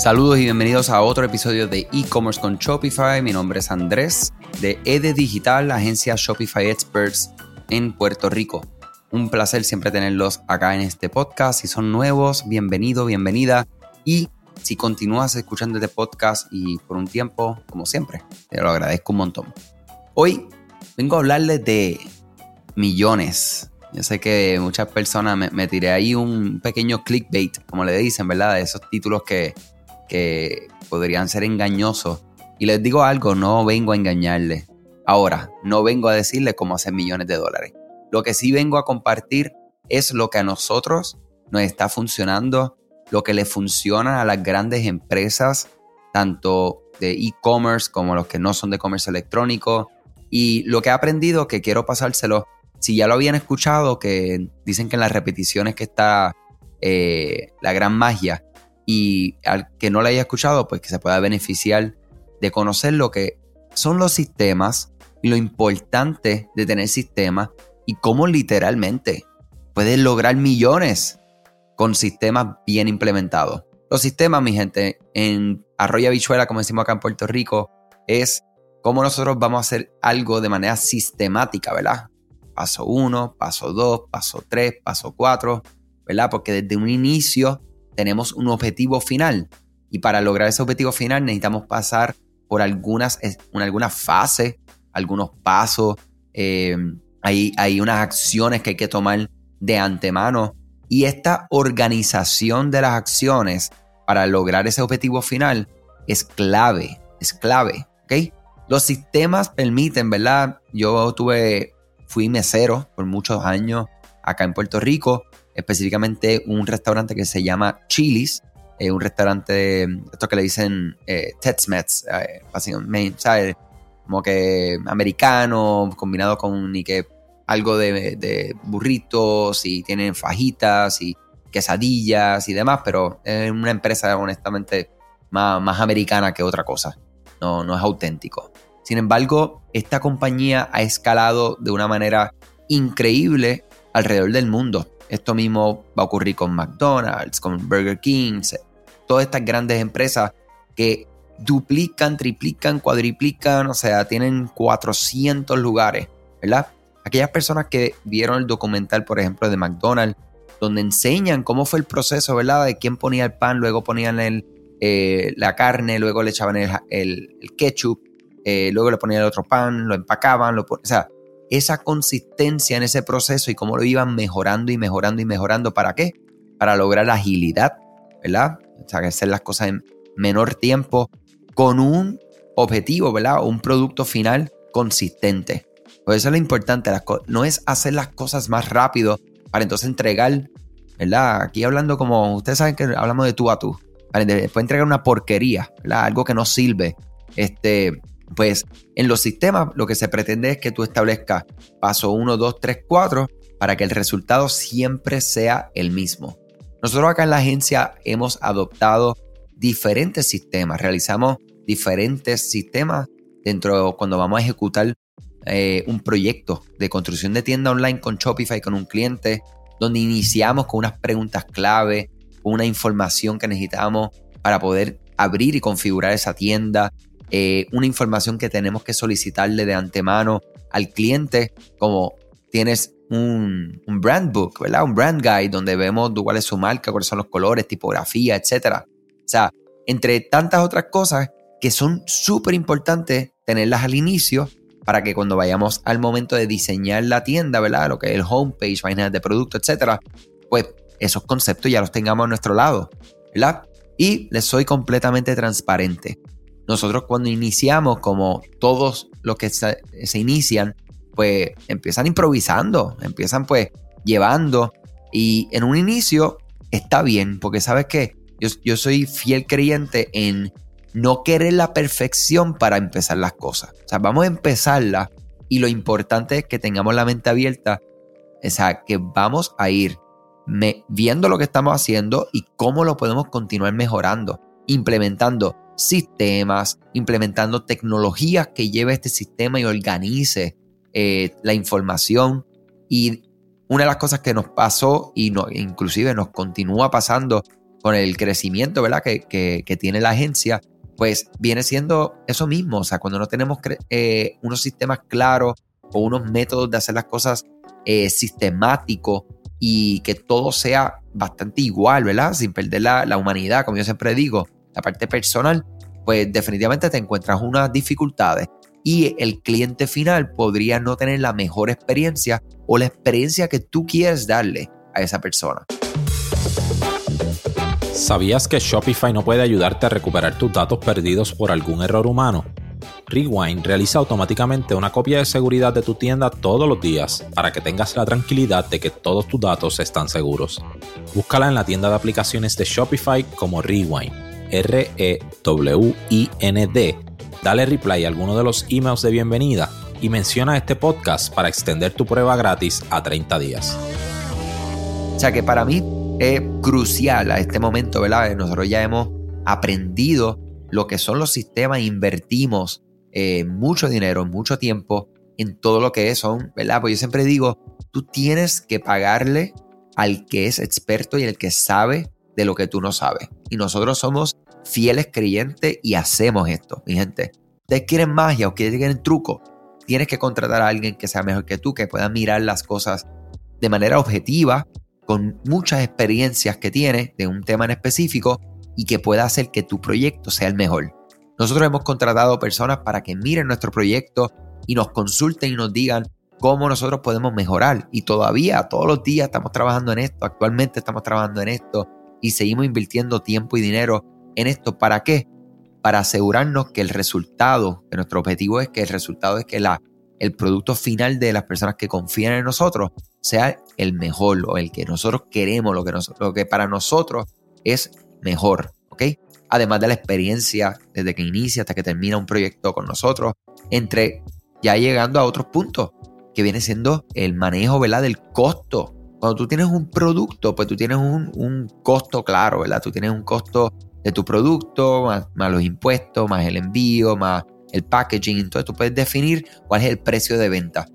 Saludos y bienvenidos a otro episodio de e-commerce con Shopify. Mi nombre es Andrés de EDE Digital, agencia Shopify Experts en Puerto Rico. Un placer siempre tenerlos acá en este podcast. Si son nuevos, bienvenido, bienvenida. Y si continúas escuchando este podcast y por un tiempo, como siempre, te lo agradezco un montón. Hoy vengo a hablarles de millones. Yo sé que muchas personas me, me tiré ahí un pequeño clickbait, como le dicen, ¿verdad? De esos títulos que que podrían ser engañosos. Y les digo algo, no vengo a engañarles. Ahora, no vengo a decirles cómo hacer millones de dólares. Lo que sí vengo a compartir es lo que a nosotros nos está funcionando, lo que le funciona a las grandes empresas, tanto de e-commerce como los que no son de comercio electrónico. Y lo que he aprendido que quiero pasárselo, si ya lo habían escuchado, que dicen que en las repeticiones que está eh, la gran magia, y al que no la haya escuchado, pues que se pueda beneficiar de conocer lo que son los sistemas y lo importante de tener sistemas y cómo literalmente puedes lograr millones con sistemas bien implementados. Los sistemas, mi gente, en Arroyo Bichuela, como decimos acá en Puerto Rico, es cómo nosotros vamos a hacer algo de manera sistemática, ¿verdad? Paso 1, paso 2, paso 3, paso 4, ¿verdad? Porque desde un inicio tenemos un objetivo final y para lograr ese objetivo final necesitamos pasar por algunas, algunas fases, algunos pasos, eh, hay, hay unas acciones que hay que tomar de antemano y esta organización de las acciones para lograr ese objetivo final es clave, es clave, ¿ok? Los sistemas permiten, ¿verdad? Yo tuve, fui mesero por muchos años acá en Puerto Rico específicamente un restaurante que se llama Chili's, eh, un restaurante, esto que le dicen eh, eh. Como que americano, combinado con ni que algo de, burritos y tienen fajitas y quesadillas y demás, pero es una empresa honestamente más, más americana que otra cosa, no, no es auténtico. Sin embargo, esta compañía ha escalado de una manera increíble alrededor del mundo. Esto mismo va a ocurrir con McDonald's, con Burger King, todas estas grandes empresas que duplican, triplican, cuadriplican, o sea, tienen 400 lugares, ¿verdad? Aquellas personas que vieron el documental, por ejemplo, de McDonald's, donde enseñan cómo fue el proceso, ¿verdad? De quién ponía el pan, luego ponían eh, la carne, luego le echaban el, ketchup, eh, luego le ponían el otro pan, lo empacaban, lo, o sea, esa consistencia en ese proceso y cómo lo iban mejorando y mejorando y mejorando. ¿Para qué? Para lograr agilidad, ¿verdad? O sea, hacer las cosas en menor tiempo con un objetivo, ¿verdad? Un producto final consistente. Por eso es lo importante, no es hacer las cosas más rápido para entonces entregar, ¿verdad? Aquí hablando como, ustedes saben que hablamos de tú a tú, después entregar una porquería, ¿verdad? Algo que no sirve. Este, pues en los sistemas lo que se pretende es que tú establezcas paso 1, 2, 3, 4 para que el resultado siempre sea el mismo. Nosotros acá en la agencia hemos adoptado diferentes sistemas, realizamos diferentes sistemas dentro cuando vamos a ejecutar eh, un proyecto de construcción de tienda online con Shopify con un cliente, donde iniciamos con unas preguntas clave, con una información que necesitamos para poder abrir y configurar esa tienda, eh, una información que tenemos que solicitarle de antemano al cliente, como tienes un, brand book, ¿verdad? Un brand guide donde vemos cuál es su marca, cuáles son los colores, tipografía, etc. O sea, entre tantas otras cosas que son súper importantes tenerlas al inicio para que cuando vayamos al momento de diseñar la tienda, ¿verdad? Lo que es el homepage, páginas de producto, etcétera, pues esos conceptos ya los tengamos a nuestro lado, ¿verdad? Y les soy completamente transparente nosotros cuando iniciamos, como todos los que se, inician, pues empiezan improvisando, empiezan pues llevando. Y en un inicio está bien, porque sabes que yo, yo soy fiel creyente en no querer la perfección para empezar las cosas. O sea, vamos a empezarla y lo importante es que tengamos la mente abierta, o sea, que vamos a ir viendo lo que estamos haciendo y cómo lo podemos continuar mejorando, implementando sistemas, implementando tecnologías que lleve este sistema y organice eh, la información. Y una de las cosas que nos pasó y no, inclusive nos continúa pasando con el crecimiento, ¿verdad? Que, que, tiene la agencia, pues viene siendo eso mismo. O sea, cuando no tenemos eh, unos sistemas claros o unos métodos de hacer las cosas eh, sistemáticos y que todo sea bastante igual, ¿verdad? Sin perder la, la humanidad, como yo siempre digo, la parte personal, pues definitivamente te encuentras unas dificultades y el cliente final podría no tener la mejor experiencia o la experiencia que tú quieres darle a esa persona. ¿Sabías que Shopify no puede ayudarte a recuperar tus datos perdidos por algún error humano? Rewind realiza automáticamente una copia de seguridad de tu tienda todos los días para que tengas la tranquilidad de que todos tus datos están seguros. Búscala en la tienda de aplicaciones de Shopify como Rewind, R-E-W-I-N-D. Dale reply a alguno de los emails de bienvenida y menciona este podcast para extender tu prueba gratis a 30 días. O sea que para mí es crucial a este momento, ¿verdad? Nosotros ya hemos aprendido lo que son los sistemas, invertimos eh, mucho dinero, mucho tiempo en todo lo que son, ¿verdad? Pues yo siempre digo, tú tienes que pagarle al que es experto y el que sabe de lo que tú no sabes. Y nosotros somos fieles creyentes y hacemos esto, mi gente. Ustedes quieren magia o quieren truco, tienes que contratar a alguien que sea mejor que tú, que pueda mirar las cosas de manera objetiva con muchas experiencias que tiene de un tema en específico y que pueda hacer que tu proyecto sea el mejor. Nosotros hemos contratado personas para que miren nuestro proyecto y nos consulten y nos digan cómo nosotros podemos mejorar. Y todavía, todos los días estamos trabajando en esto, actualmente estamos trabajando en esto y seguimos invirtiendo tiempo y dinero en esto. ¿Para qué? Para asegurarnos que el resultado, que nuestro objetivo es que el resultado es que la, el producto final de las personas que confían en nosotros sea el mejor o el que nosotros queremos, lo que, lo que para nosotros es mejor, ¿ok? Además de la experiencia desde que inicia hasta que termina un proyecto con nosotros, entre ya llegando a otros puntos, que viene siendo el manejo, ¿verdad? Del costo. Cuando tú tienes un producto, pues tú tienes un, un costo claro, ¿verdad? Tú tienes un costo de tu producto, más, los impuestos, más el envío, más el packaging. Entonces tú puedes definir cuál es el precio de venta.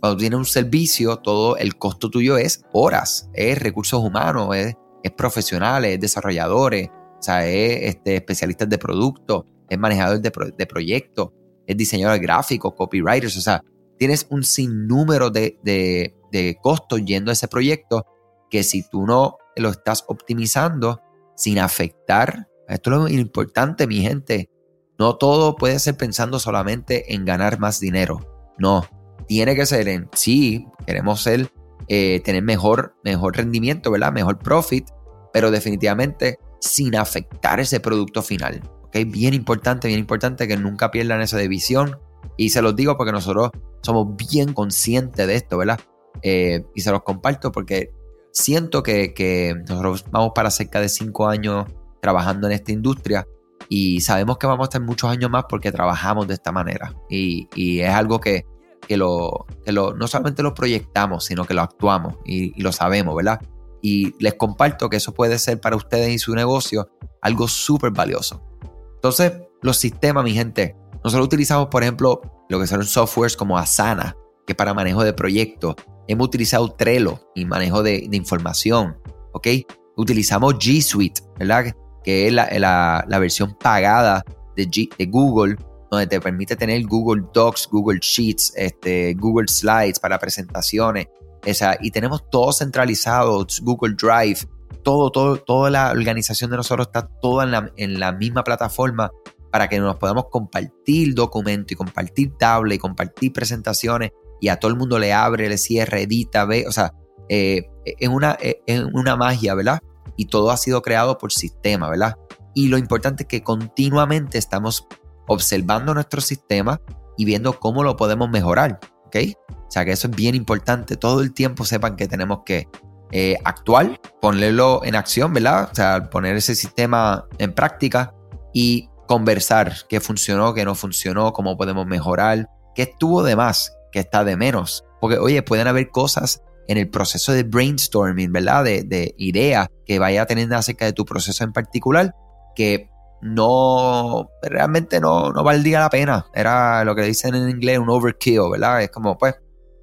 Cuando tienes un servicio, todo el costo tuyo es horas, es recursos humanos, es, profesionales, es desarrolladores, o sea, es este, especialistas de producto, es manejador de, de proyectos, es diseñador gráfico, copywriters, o sea, tienes un sinnúmero de, de, de costos yendo a ese proyecto que si tú no lo estás optimizando sin afectar, esto es lo importante, mi gente, no todo puede ser pensando solamente en ganar más dinero, no, tiene que ser en, sí, queremos ser, eh, tener mejor, mejor rendimiento, ¿verdad? Mejor profit, pero definitivamente sin afectar ese producto final. ¿ok? Bien importante, bien importante que nunca pierdan esa de visión. Y se los digo porque nosotros somos bien conscientes de esto, ¿verdad? Eh, y se los comparto porque siento que, que, nosotros vamos para cerca de cinco años trabajando en esta industria y sabemos que vamos a estar muchos años más porque trabajamos de esta manera. Y, y es algo que, que, lo, que lo, no solamente lo proyectamos, sino que lo actuamos y, lo sabemos, ¿verdad? Y les comparto que eso puede ser para ustedes y su negocio algo súper valioso. Entonces, los sistemas, mi gente, nosotros utilizamos, por ejemplo, lo que son softwares como Asana, que es para manejo de proyectos. Hemos utilizado Trello y manejo de, información, ¿ok? Utilizamos G Suite, ¿verdad? Que es la, versión pagada de, Google donde te permite tener Google Docs, Google Sheets, este, Google Slides para presentaciones. Esa, y tenemos todo centralizado, Google Drive, todo, todo, toda la organización de nosotros está toda en la misma plataforma para que nos podamos compartir documentos y compartir tablet y compartir presentaciones y a todo el mundo le abre, le cierra, edita, ve, o sea, eh, es, una, es una magia, ¿verdad? Y todo ha sido creado por sistema, ¿verdad? Y lo importante es que continuamente estamos observando nuestro sistema y viendo cómo lo podemos mejorar. ¿Ok? O sea que eso es bien importante. Todo el tiempo sepan que tenemos que eh, actuar, ponerlo en acción, ¿verdad? O sea, poner ese sistema en práctica y conversar qué funcionó, qué no funcionó, cómo podemos mejorar, qué estuvo de más, qué está de menos. Porque, oye, pueden haber cosas en el proceso de brainstorming, ¿verdad? De, de ideas que vaya teniendo acerca de tu proceso en particular que no, realmente no, no valdría la pena. Era lo que dicen en inglés un overkill, ¿verdad? Es como, pues,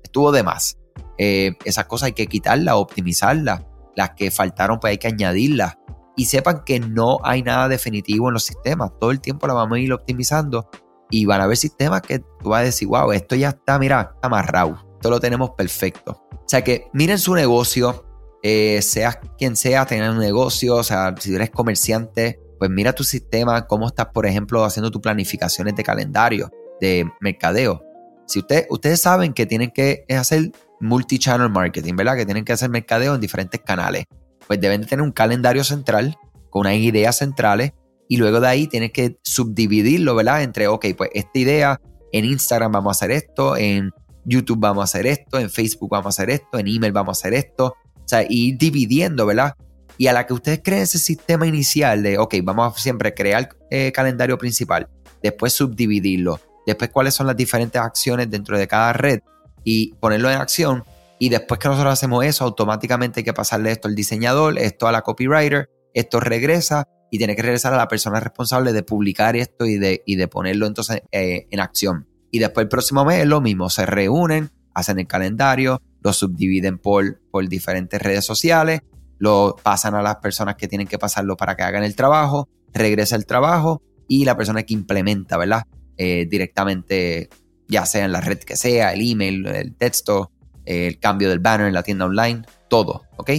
estuvo de más. Eh, esas cosas hay que quitarlas, optimizarlas. Las que faltaron, pues hay que añadirlas. Y sepan que no hay nada definitivo en los sistemas. Todo el tiempo la vamos a ir optimizando y van a haber sistemas que tú vas a decir, wow, esto ya está, mira, amarrado. Esto lo tenemos perfecto. O sea que miren su negocio, eh, seas quien sea, tener un negocio, o sea, si eres comerciante, pues mira tu sistema, cómo estás, por ejemplo, haciendo tus planificaciones de calendario, de mercadeo. Si usted, ustedes saben que tienen que hacer multi-channel marketing, ¿verdad? Que tienen que hacer mercadeo en diferentes canales. Pues deben de tener un calendario central con unas ideas centrales y luego de ahí tienen que subdividirlo, ¿verdad? Entre, ok, pues esta idea, en Instagram vamos a hacer esto, en YouTube vamos a hacer esto, en Facebook vamos a hacer esto, en email vamos a hacer esto. O sea, ir dividiendo, ¿verdad? Y a la que ustedes creen ese sistema inicial de, ok, vamos a siempre crear eh, calendario principal, después subdividirlo, después cuáles son las diferentes acciones dentro de cada red y ponerlo en acción. Y después que nosotros hacemos eso, automáticamente hay que pasarle esto al diseñador, esto a la copywriter, esto regresa y tiene que regresar a la persona responsable de publicar esto y de, y de ponerlo entonces eh, en acción. Y después el próximo mes es lo mismo, se reúnen, hacen el calendario, lo subdividen por, por diferentes redes sociales, lo pasan a las personas que tienen que pasarlo para que hagan el trabajo, regresa el trabajo y la persona que implementa, ¿verdad? Eh, directamente ya sea en la red que sea, el email, el texto, el cambio del banner en la tienda online, todo, ¿ok?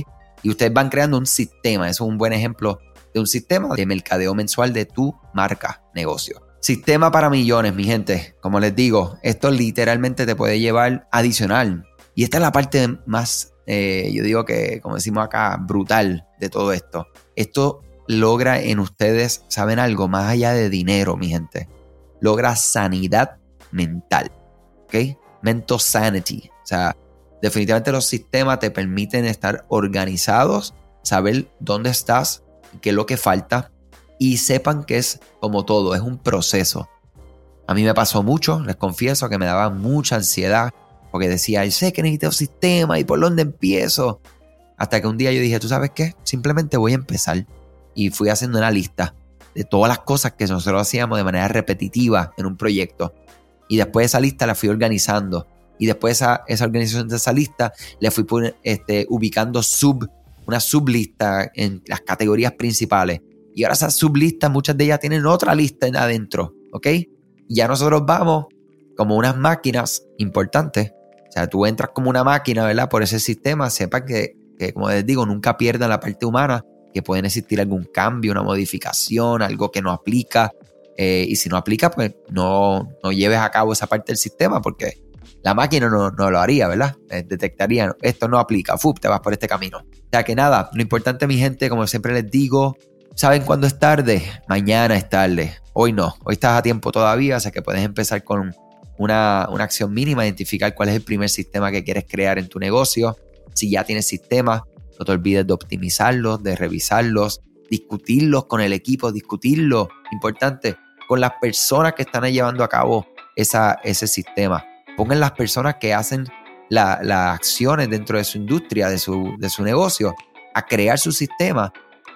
Y ustedes van creando un sistema, eso es un buen ejemplo de un sistema de mercadeo mensual de tu marca, negocio. Sistema para millones, mi gente. Como les digo, esto literalmente te puede llevar adicional. Y esta es la parte más, eh, yo digo que, como decimos acá, brutal de todo esto. Esto logra en ustedes, ¿saben algo? Más allá de dinero, mi gente. Logra sanidad mental. ¿Ok? Mental sanity. O sea, definitivamente los sistemas te permiten estar organizados, saber dónde estás, qué es lo que falta y sepan que es como todo, es un proceso. A mí me pasó mucho, les confieso que me daba mucha ansiedad porque decía, sé que necesito un sistema y por dónde empiezo. Hasta que un día yo dije, ¿tú sabes qué? Simplemente voy a empezar. Y fui haciendo una lista de todas las cosas que nosotros hacíamos de manera repetitiva en un proyecto. Y después de esa lista la fui organizando. Y después esa, esa organización de esa lista le fui este, ubicando sub, una sublista en las categorías principales. Y ahora esas sublistas, muchas de ellas tienen otra lista adentro, ¿ok? Y ya nosotros vamos como unas máquinas importantes. O sea, tú entras como una máquina, ¿verdad? Por ese sistema, sepa que, que como les digo, nunca pierdan la parte humana, que pueden existir algún cambio, una modificación, algo que no aplica, eh, y si no aplica, pues no, no, lleves a cabo esa parte del sistema porque la máquina no, no lo haría, ¿verdad? Eh, detectaría, esto no aplica, ¡fup! te vas por este camino. O sea que nada, lo importante, mi gente, como siempre les digo, ¿saben cuándo es tarde? Mañana es tarde. Hoy no, hoy estás a tiempo todavía, o sea que puedes empezar con una, una acción mínima, identificar cuál es el primer sistema que quieres crear en tu negocio. Si ya tienes sistemas, no te olvides de optimizarlos, de revisarlos, discutirlos con el equipo, discutirlo, importante, con las personas que están llevando a cabo esa, ese sistema. Pongan las personas que hacen las acciones dentro de su industria, de su, de su negocio, a crear su sistema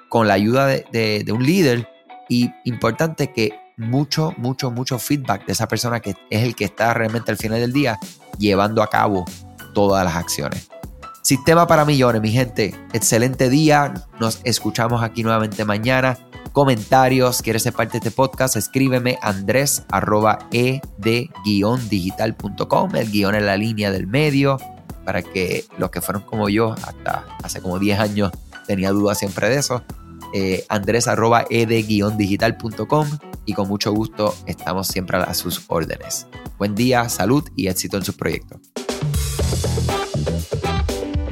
con la ayuda de, de un líder. Y importante que mucho, mucho, mucho feedback de esa persona que es el que está realmente al final del día llevando a cabo todas las acciones. Sistema para millones, mi gente. Excelente día. Nos escuchamos aquí nuevamente mañana. Comentarios, quieres ser parte de este podcast, escríbeme andrés arroba e de digital.com. El guion en la línea del medio para que los que fueron como yo hasta hace como 10 años tenía dudas siempre de eso. Eh, andrés arroba e de digital.com y con mucho gusto estamos siempre a sus órdenes. Buen día, salud y éxito en sus proyectos.